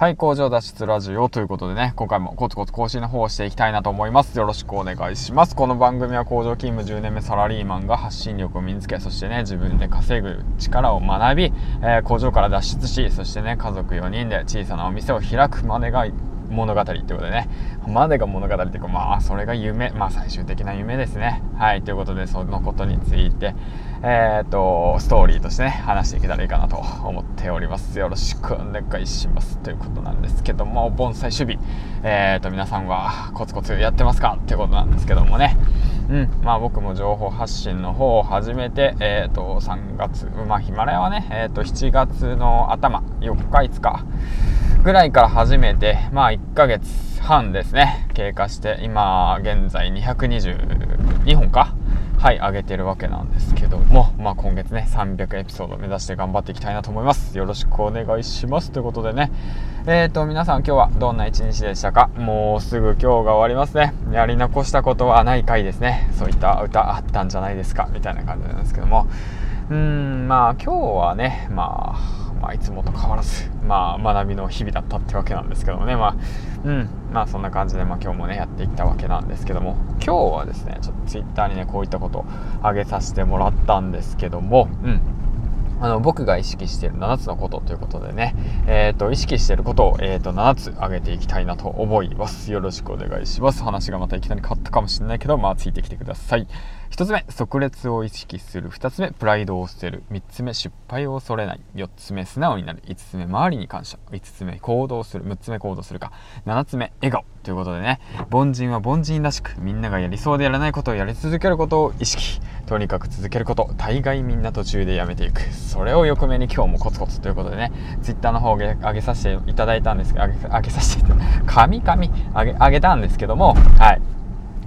はい、工場脱出ラジオということでね、今回もコツコツ更新の方をしていきたいなと思います。よろしくお願いします。この番組は工場勤務10年目サラリーマンが発信力を身につけ、そしてね、自分で稼ぐ力を学び、えー、工場から脱出し、そしてね、家族4人で小さなお店を開くまでが物語ってことでね、までが物語っていうか、まあ、それが夢、まあ、最終的な夢ですね。はい、ということで、そのことについて、えー、っと、ストーリーとしてね、話していけたらいいかなと思っております。よろしくお願いします。ということなんですけども、盆栽守備、えー、っと、皆さんはコツコツやってますか？ってことなんですけどもね。うん、まあ僕も情報発信の方を始めて、えー、っと、3月、まあヒマラヤはね、えっと、7月の頭、4日、5日、ぐらいから始めて、まあ1ヶ月半ですね、経過して、今現在222本か？はい、上げてるわけなんですけども、まあ今月ね、300エピソード目指して頑張っていきたいなと思います。よろしくお願いします。ということでね、えーと、皆さん今日はどんな一日でしたか？もうすぐ今日が終わりますね。やり残したことはない回ですね。そういった歌あったんじゃないですか？みたいな感じなんですけども、うーん、まあ今日はね、まあ、まあ、いつもと変わらず、まあ、学びの日々だったってわけなんですけどもね、まあ、うん、まあ、そんな感じで、まあ、今日もね、やっていったわけなんですけども、今日はですね、ちょっとツイッターにね、こういったことを挙げさせてもらったんですけども、うん、あの、僕が意識している7つのことということでね、え、ー、と、意識していることを、え、ー、と、7つ挙げていきたいなと思います。よろしくお願いします。話がまたいきなり変わったかもしれないけど、まあ、ついてきてください。1つ目、即列を意識する。2つ目、プライドを捨てる。3つ目、失敗を恐れない。4つ目、素直になる。5つ目、周りに感謝。5つ目、行動する。6つ目、行動するか。7つ目、笑顔。ということでね、凡人は凡人らしく、みんながやりそうでやらないことをやり続けることを意識。とにかく続けること。大概みんな途中でやめていく。それをよく目に今日もコツコツということでね、Twitter の方上げさせていただいたんですけど、上げさせていただいた、神々上げ上げたんですけども、はい。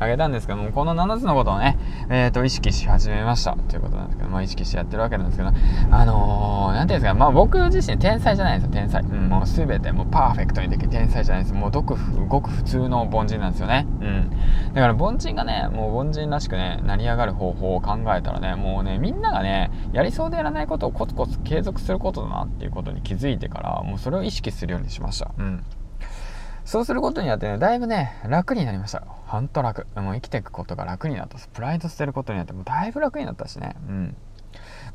あげたんですけども、この7つのことをね、えっ、ー、と、意識し始めましたということなんですけど、まあ、意識してやってるわけなんですけど、あのー、なんていうんですか、まあ、僕自身天才じゃないですよ、天才。うん、もうすべてもうパーフェクトにできる天才じゃないです。もうごく、ごく普通の凡人なんですよね。うん。だから凡人がね、もう凡人らしくね、成り上がる方法を考えたらね、もうね、みんながね、やりそうでやらないことをコツコツ継続することだなっていうことに気づいてから、もうそれを意識するようにしました。うん。そうすることによってね、だいぶね、楽になりました。ほんと楽。もう生きていくことが楽になったプライド捨てることによってもだいぶ楽になったしね。うん。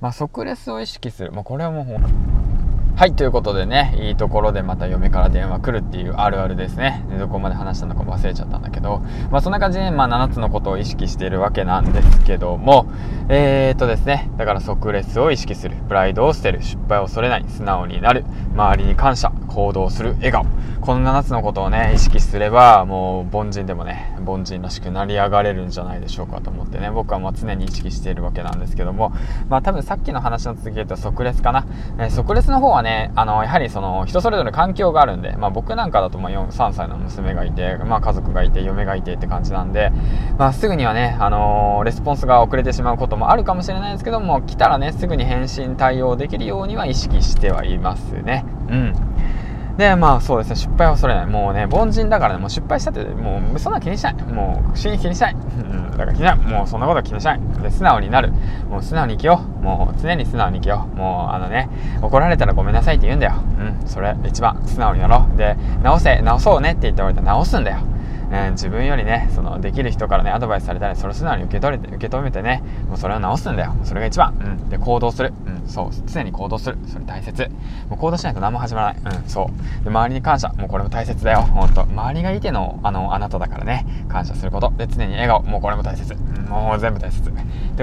まあ、即レスを意識する。まあ、これはもうはい、ということでね、いいところでまた嫁から電話来るっていうあるあるですね。どこまで話したのかも忘れちゃったんだけど、まあそんな感じで、まあ7つのことを意識しているわけなんですけども、えー、っとですね、だから即レスを意識する、プライドを捨てる、失敗を恐れない、素直になる、周りに感謝、行動する、笑顔。この7つのことをね、意識すれば、もう凡人でもね、凡人らしく成り上がれるんじゃないでしょうかと思ってね、僕はもう常に意識しているわけなんですけども、まあ多分さっきの話の続きで言うと即レスかな。えー、即レスの方はね、ねあの、やはりその人それぞれ環境があるんで、まあ、僕なんかだとまあ3歳の娘がいて、まあ、家族がいて嫁がいてって感じなんで、まあ、すぐにはね、あのー、レスポンスが遅れてしまうこともあるかもしれないですけども来たらねすぐに返信対応できるようには意識してはいますね。うん。で、まあそうですね、失敗は恐れない。もうね、凡人だからね、もう失敗したって、もうそんな気にしない。もう、死に気にしない。うん、だから気にしない。もうそんなこと気にしない。で、素直になる。もう素直に生きよう。もう常に素直に生きよう。もうあのね、怒られたらごめんなさいって言うんだよ。うん、それ一番素直になろう。で、直せ、直そうねって言っておられたら直すんだよ。えー、自分よりねそのできる人からねアドバイスされたらそれ素直に受け取れて受け止めてねもうそれを直すんだよそれが一番、うん、で行動する、そう常に行動する。それ大切。もう行動しないと何も始まらない、うん、そう。で周りに感謝。もうこれも大切だよ。本当。周りがいてのあのあなただからね。感謝すること。で常に笑顔。もうこれも大切、うん、もう全部大切。とい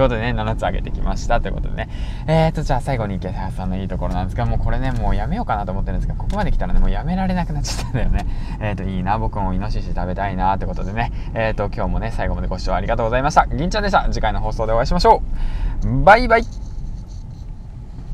うことでね7つ挙げてきましたということでね。えーとじゃあ最後に池谷さんのいいところなんですがもうこれねもうやめようかなと思ってるんですがここまで来たらねもうやめられなくなっちゃったんだよね。えーといいな僕もイノシシ食べたいなってことでね。えっ、と、今日もね、最後までご視聴ありがとうございました。銀ちゃんでした。次回の放送でお会いしましょう。バイバイ。